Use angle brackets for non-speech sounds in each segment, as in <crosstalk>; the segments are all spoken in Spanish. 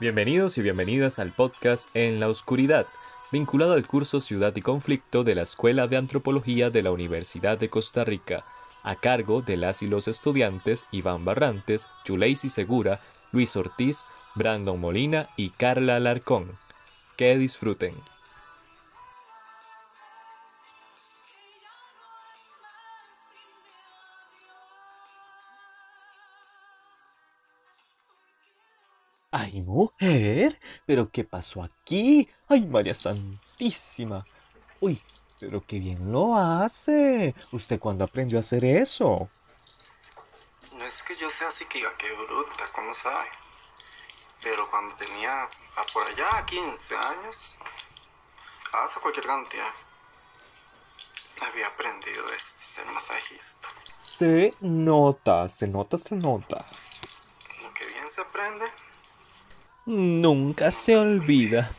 Bienvenidos y bienvenidas al podcast En la Oscuridad, vinculado al curso Ciudad y Conflicto de la Escuela de Antropología de la Universidad de Costa Rica, a cargo de las y los estudiantes Iván Barrantes, Yuleisi Segura, Luis Ortiz, Brandon Molina y Carla Alarcón. Que disfruten. Ay, mujer, pero ¿qué pasó aquí? Ay, María Santísima. Uy, pero qué bien lo hace. ¿Usted cuándo aprendió a hacer eso? No es que yo sea así que diga que bruta, ¿cómo sabe? Pero cuando tenía a por allá 15 años, hace cualquier cantidad, había aprendido esto, ser masajista. Se nota, se nota, se nota. Lo que bien se aprende, Nunca se olvida.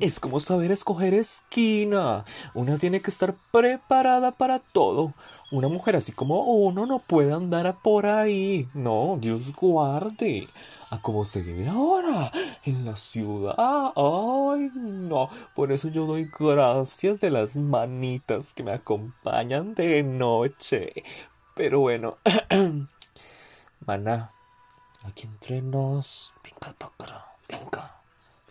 Es como saber escoger esquina. Una tiene que estar preparada para todo. Una mujer así como uno no puede andar por ahí. No, Dios guarde. A como se vive ahora en la ciudad. Ay, no. Por eso yo doy gracias de las manitas que me acompañan de noche. Pero bueno. <clears throat> Maná. Aquí entre nos. Venga. Venga.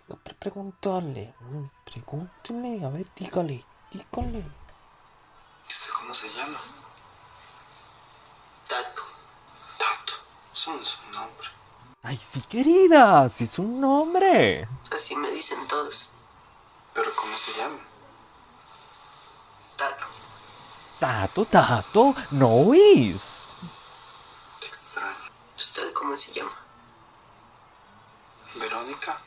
Venga, pre- preguntarle. mm, Pregúntele. A ver, dígale. Dígale. ¿y usted cómo se llama? Tato. Tato. Eso no es un nombre. Ay, sí, querida. Sí es un nombre. Así me dicen todos. Pero ¿cómo se llama? Tato. Tato, tato. No. Qué extraño. ¿Usted cómo se llama? Verónica.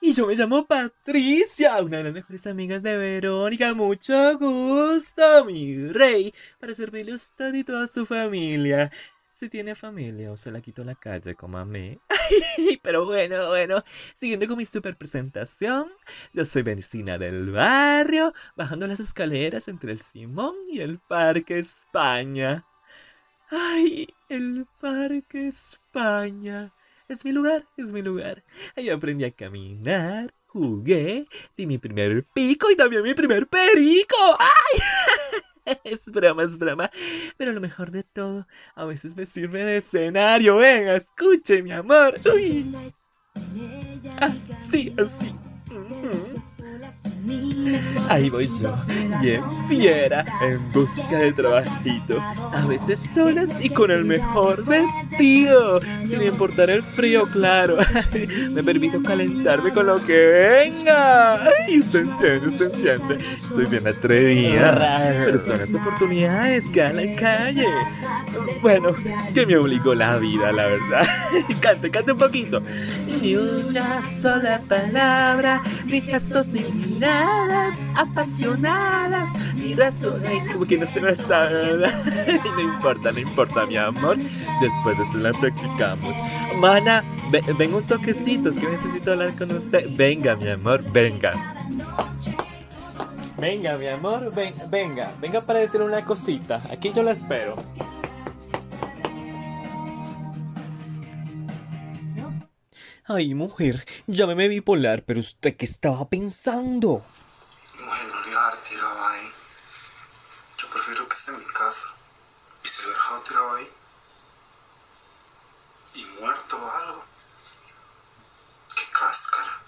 Y yo me llamo Patricia, una de las mejores amigas de Verónica. Mucho gusto, mi rey, para servirle a usted y toda su familia. Si tiene familia o se la quito a la calle mí. <laughs> Pero bueno, bueno, siguiendo con mi super presentación, yo soy vecina del barrio, bajando las escaleras entre el Simón y el Parque España. Ay, el Parque España. Es mi lugar, es mi lugar. Ahí aprendí a caminar, jugué, di mi primer pico y también mi primer perico. ¡Ay! <laughs> Es broma, es broma. Pero lo mejor de todo, a veces me sirve de escenario. Venga, escuche, mi amor. Uy. Así, así. Ujú. Ahí voy yo, bien fiera, en busca de trabajito. A veces solas y con el mejor vestido, sin importar el frío, claro. <laughs> Me permito calentarme con lo que venga. Ay, usted entiende, usted entiende. Soy bien atrevida. Pero oportunidades que da la calle. Bueno, que me obligó la vida, la verdad. <laughs> Cante, cante un poquito. Ni una sola palabra, ni gestos ni miradas apasionadas, ni razón. Ay, como que no se me sabe, ¿verdad? <laughs> No importa, no importa, mi amor. Después, después la practicamos. Mana, ve- venga un toquecito, es que necesito hablar con usted. Venga, mi amor, venga. Venga, mi amor, ven- venga, venga para decirle una cosita. Aquí yo la espero. Ay, mujer, llámeme bipolar, pero usted qué estaba pensando. Mujer, no le iba a dar tirado ahí. Yo prefiero que esté en mi casa. Y si lo he dejado tirado ahí. Y muerto o algo. Qué cáscara.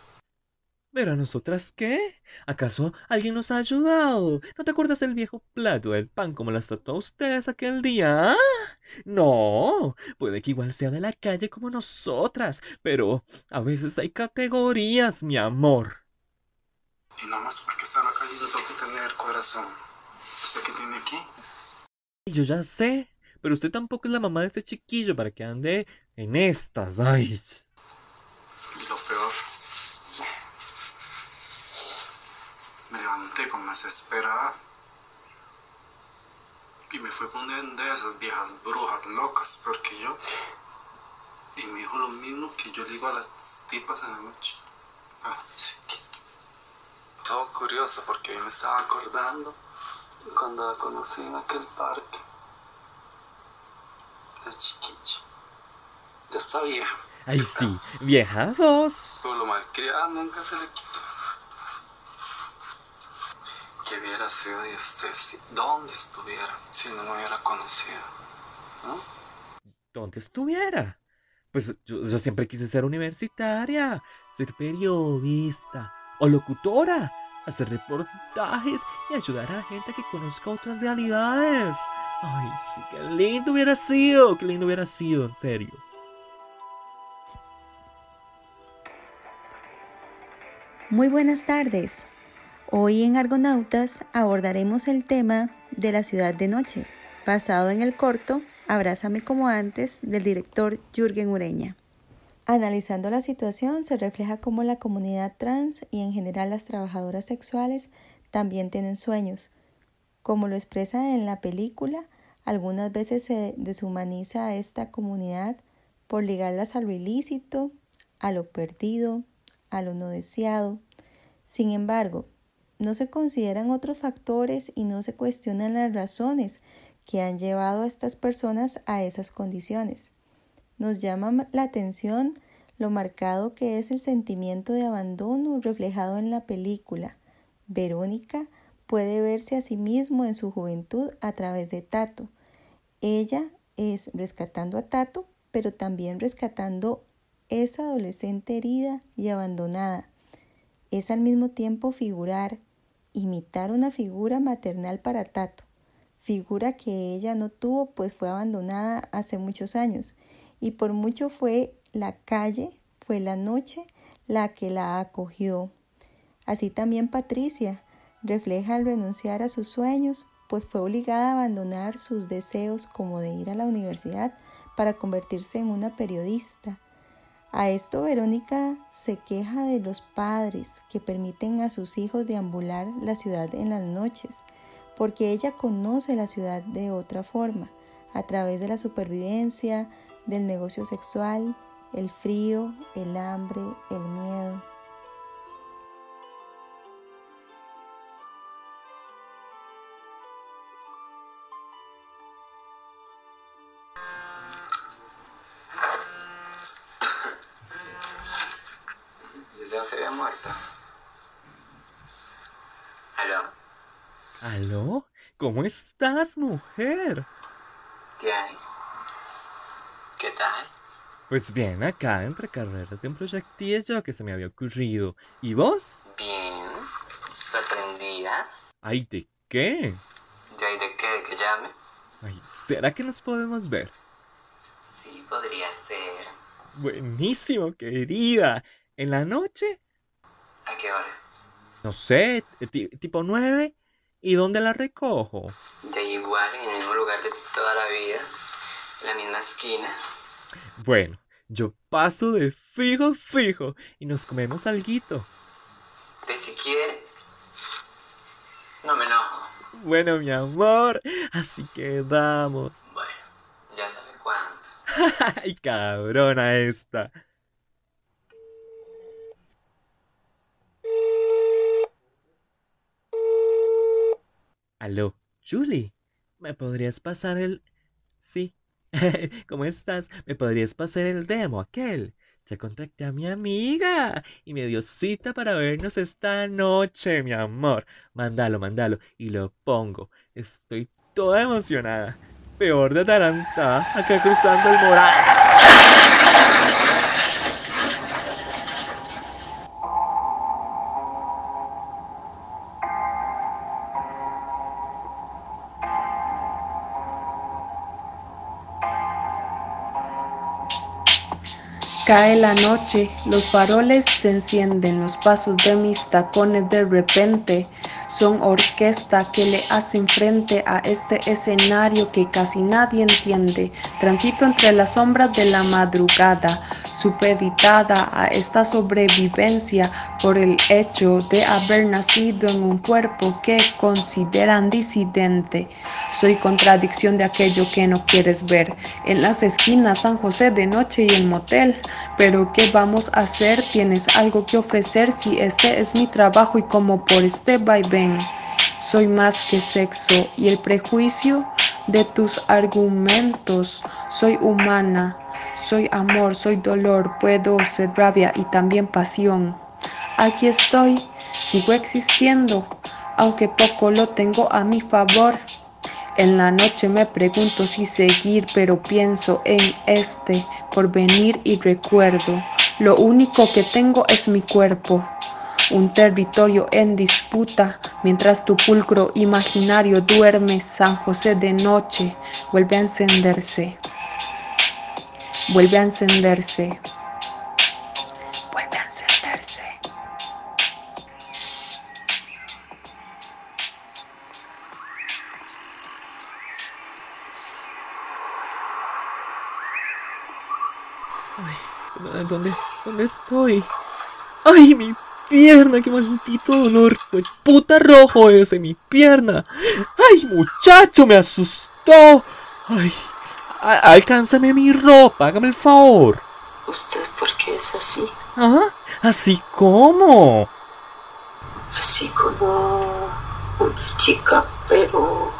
¿Pero a nosotras qué? ¿Acaso alguien nos ha ayudado? ¿No te acuerdas del viejo plato del pan como las trató a ustedes aquel día? ¿Ah? No, puede que igual sea de la calle como nosotras, pero a veces hay categorías, mi amor. Y nada más porque en la calle yo tengo que tener corazón. ¿Usted qué tiene aquí? Yo ya sé, pero usted tampoco es la mamá de este chiquillo para que ande en estas. Ay. Y lo peor. Me levanté con más esperada. Y me fui poniendo de esas viejas brujas locas, porque yo. Y me dijo lo mismo que yo le digo a las tipas en la noche. Ah, sí. Todo curioso porque hoy me estaba acordando cuando la conocí en aquel parque. De chiquillo. Ya está vieja. Ay, sí, vieja voz. Solo malcriada nunca se le quita. ¿Qué hubiera sido de usted si, dónde estuviera si no me hubiera conocido? ¿No? ¿Dónde estuviera? Pues yo, yo siempre quise ser universitaria, ser periodista o locutora, hacer reportajes y ayudar a la gente a que conozca otras realidades. Ay, sí, qué lindo hubiera sido, qué lindo hubiera sido, en serio. Muy buenas tardes. Hoy en Argonautas abordaremos el tema de la ciudad de noche, basado en el corto Abrázame como antes del director Jürgen Ureña. Analizando la situación se refleja cómo la comunidad trans y en general las trabajadoras sexuales también tienen sueños. Como lo expresa en la película, algunas veces se deshumaniza a esta comunidad por ligarlas a lo ilícito, a lo perdido, a lo no deseado. Sin embargo, no se consideran otros factores y no se cuestionan las razones que han llevado a estas personas a esas condiciones. Nos llama la atención lo marcado que es el sentimiento de abandono reflejado en la película. Verónica puede verse a sí mismo en su juventud a través de Tato. Ella es rescatando a Tato, pero también rescatando esa adolescente herida y abandonada. Es al mismo tiempo figurar, imitar una figura maternal para Tato, figura que ella no tuvo pues fue abandonada hace muchos años y por mucho fue la calle, fue la noche la que la acogió. Así también Patricia refleja al renunciar a sus sueños, pues fue obligada a abandonar sus deseos como de ir a la universidad para convertirse en una periodista. A esto Verónica se queja de los padres que permiten a sus hijos deambular la ciudad en las noches, porque ella conoce la ciudad de otra forma, a través de la supervivencia, del negocio sexual, el frío, el hambre, el miedo. ¿Aló? ¿Cómo estás, mujer? ¿Qué hay? ¿Qué tal? Pues bien, acá entre carreras de un proyectillo que se me había ocurrido. ¿Y vos? Bien. ¿Sorprendida? Ay, ¿de qué? ¿Ya y de qué? ¿De que llame? Ay, ¿será que nos podemos ver? Sí, podría ser. Buenísimo, querida. ¿En la noche? ¿A qué hora? No sé, ti- tipo nueve. ¿Y dónde la recojo? De igual, en el mismo lugar de toda la vida. En la misma esquina. Bueno, yo paso de fijo, fijo y nos comemos alguito. De si quieres. No me enojo. Bueno, mi amor, así quedamos. Bueno, ya sabe cuánto. <laughs> Ay, cabrona esta. Aló, Julie, ¿me podrías pasar el... Sí, <laughs> ¿cómo estás? ¿Me podrías pasar el demo aquel? Ya contacté a mi amiga y me dio cita para vernos esta noche, mi amor. Mándalo, mándalo y lo pongo. Estoy toda emocionada. Peor de atarantada, acá cruzando el moral. Cae la noche, los faroles se encienden, los pasos de mis tacones de repente son orquesta que le hacen frente a este escenario que casi nadie entiende. Transito entre las sombras de la madrugada, supeditada a esta sobrevivencia por el hecho de haber nacido en un cuerpo que consideran disidente. Soy contradicción de aquello que no quieres ver. En las esquinas San José de noche y el motel. Pero ¿qué vamos a hacer? Tienes algo que ofrecer si este es mi trabajo y como por este vaivén. Soy más que sexo y el prejuicio de tus argumentos. Soy humana. Soy amor, soy dolor, puedo ser rabia y también pasión. Aquí estoy, sigo existiendo, aunque poco lo tengo a mi favor. En la noche me pregunto si seguir, pero pienso en este porvenir y recuerdo. Lo único que tengo es mi cuerpo, un territorio en disputa, mientras tu pulcro imaginario duerme, San José de noche vuelve a encenderse vuelve a encenderse. Vuelve a encenderse. Ay, ¿dónde, ¿dónde estoy? ¡Ay, mi pierna! ¡Qué maldito dolor! ¡Fue puta rojo ese, mi pierna! ¡Ay, muchacho! ¡Me asustó! ¡Ay! alcánzame mi ropa, hágame el favor. ¿Usted por qué es así? ¿Ah? ¿Así como? Así como una chica, pero...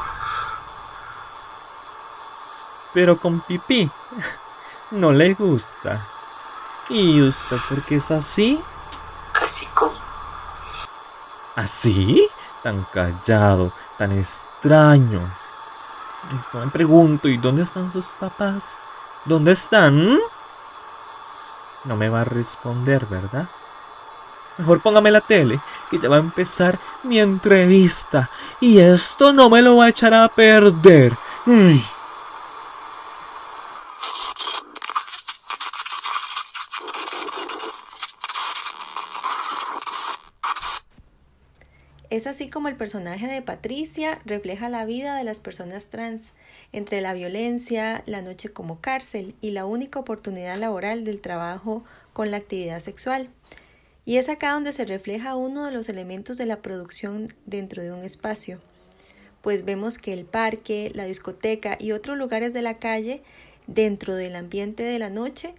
Pero con pipí. No le gusta. ¿Y usted por qué es así? Así como... ¿Así? Tan callado, tan extraño. Me pregunto, ¿y dónde están sus papás? ¿Dónde están? No me va a responder, ¿verdad? Mejor póngame la tele, que ya va a empezar mi entrevista. Y esto no me lo va a echar a perder. Es así como el personaje de Patricia refleja la vida de las personas trans, entre la violencia, la noche como cárcel y la única oportunidad laboral del trabajo con la actividad sexual. Y es acá donde se refleja uno de los elementos de la producción dentro de un espacio, pues vemos que el parque, la discoteca y otros lugares de la calle, dentro del ambiente de la noche,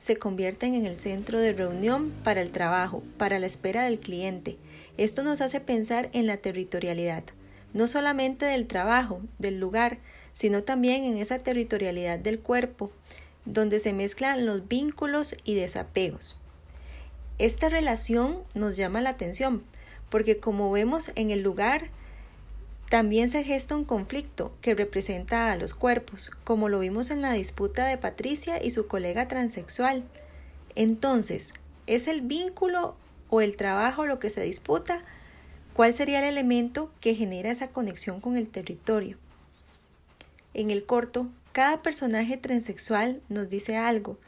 se convierten en el centro de reunión para el trabajo, para la espera del cliente, esto nos hace pensar en la territorialidad, no solamente del trabajo, del lugar, sino también en esa territorialidad del cuerpo, donde se mezclan los vínculos y desapegos. Esta relación nos llama la atención, porque como vemos en el lugar, también se gesta un conflicto que representa a los cuerpos, como lo vimos en la disputa de Patricia y su colega transexual. Entonces, ¿es el vínculo o el trabajo lo que se disputa, ¿cuál sería el elemento que genera esa conexión con el territorio? En el corto, cada personaje transexual nos dice algo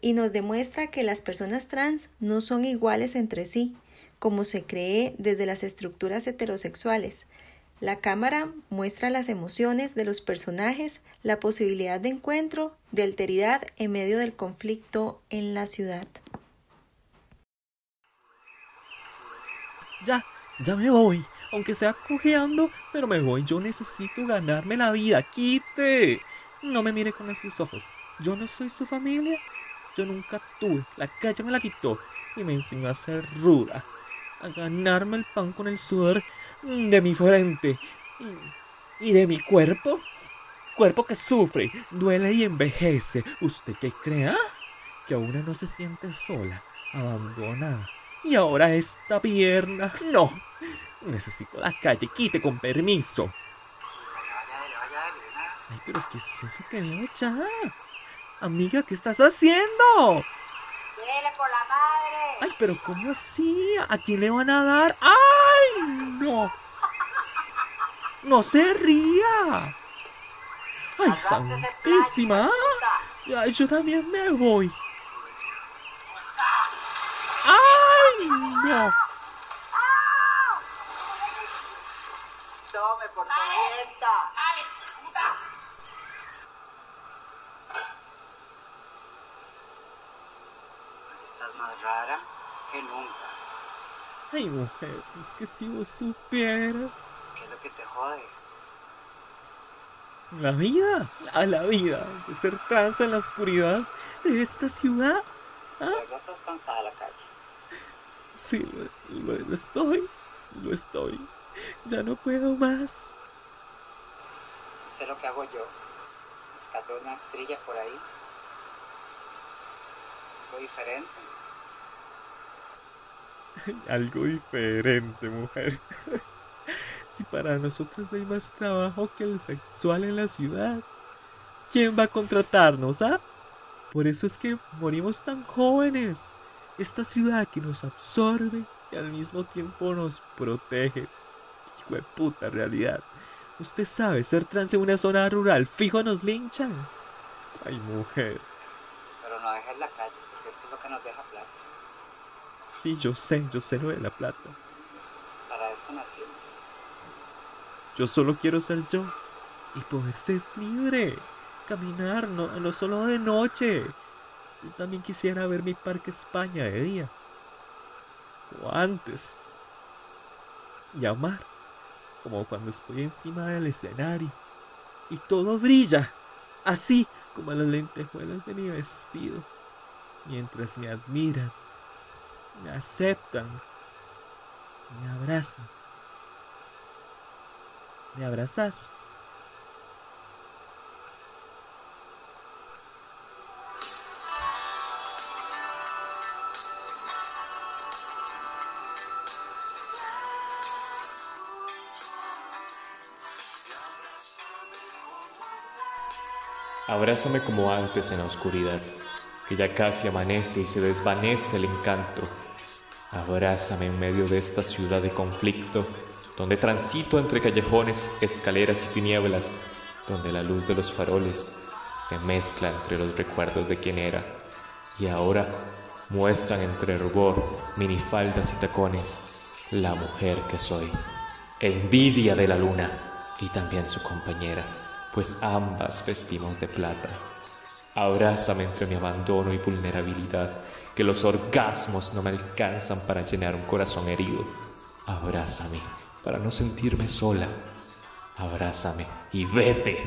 y nos demuestra que las personas trans no son iguales entre sí, como se cree desde las estructuras heterosexuales. La cámara muestra las emociones de los personajes, la posibilidad de encuentro, de alteridad en medio del conflicto en la ciudad. Ya, ya me voy. Aunque sea cojeando, pero me voy. Yo necesito ganarme la vida. ¡Quite! No me mire con esos ojos. Yo no soy su familia. Yo nunca tuve. La calle me la quitó y me enseñó a ser ruda. A ganarme el pan con el sudor de mi frente y, y de mi cuerpo. Cuerpo que sufre, duele y envejece. ¿Usted qué crea? Que una no se siente sola, abandonada y ahora esta pierna. No. Necesito la calle. Quite con permiso. Ay, pero ¿qué es eso que veo ya? Amiga, ¿qué estás haciendo? por la madre! Ay, pero ¿cómo así? ¿A quién le van a dar? ¡Ay, no! ¡No se ría! ¡Ay, santísima! Ay, yo también me voy. No. Tome por tormenta. ¡Ay, puta! Estás más rara que nunca. Ay, mujer, es que si vos supieras. ¿Qué es lo que te jode? La vida, a la vida, de ser trans en la oscuridad de esta ciudad. ¿Ah? Ya estás cansada de la calle. Sí, lo, estoy. Lo estoy. Ya no puedo más. Sé lo que hago yo. Buscando una estrella por ahí. algo diferente. <laughs> algo diferente, mujer. <laughs> si para nosotros no hay más trabajo que el sexual en la ciudad, ¿quién va a contratarnos, ah? Por eso es que morimos tan jóvenes. Esta ciudad que nos absorbe y al mismo tiempo nos protege. Hijo de puta realidad. Usted sabe, ser trans en una zona rural, fijo nos linchan. Ay, mujer. Pero no dejes la calle, porque eso es lo que nos deja plata. Sí, yo sé, yo sé lo de la plata. Para esto nacimos. Yo solo quiero ser yo y poder ser libre. Caminar, no, no solo de noche. Yo también quisiera ver mi Parque España de día. O antes. Y amar. Como cuando estoy encima del escenario. Y todo brilla. Así como las lentejuelas de mi vestido. Mientras me admiran. Me aceptan. Me abrazan. ¿Me abrazas? Abrázame como antes en la oscuridad, que ya casi amanece y se desvanece el encanto. Abrázame en medio de esta ciudad de conflicto, donde transito entre callejones, escaleras y tinieblas, donde la luz de los faroles se mezcla entre los recuerdos de quien era, y ahora muestran entre rubor, minifaldas y tacones, la mujer que soy, envidia de la luna y también su compañera pues ambas vestimos de plata. Abrázame entre mi abandono y vulnerabilidad, que los orgasmos no me alcanzan para llenar un corazón herido. Abrázame para no sentirme sola. Abrázame y vete,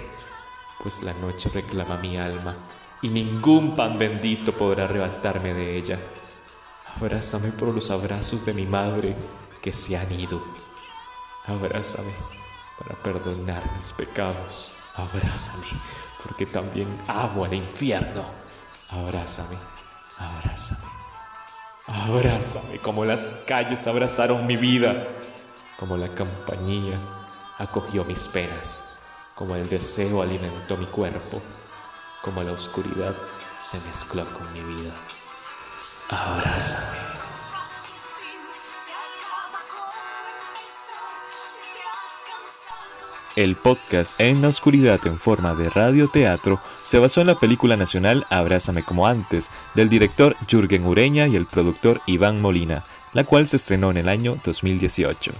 pues la noche reclama mi alma y ningún pan bendito podrá arrebatarme de ella. Abrázame por los abrazos de mi madre que se han ido. Abrázame para perdonar mis pecados. Abrázame, porque también amo al infierno. Abrázame, abrázame, abrázame como las calles abrazaron mi vida, como la compañía acogió mis penas, como el deseo alimentó mi cuerpo, como la oscuridad se mezcló con mi vida. Abrázame. El podcast En la Oscuridad en forma de radioteatro se basó en la película nacional Abrázame como antes, del director Jürgen Ureña y el productor Iván Molina, la cual se estrenó en el año 2018.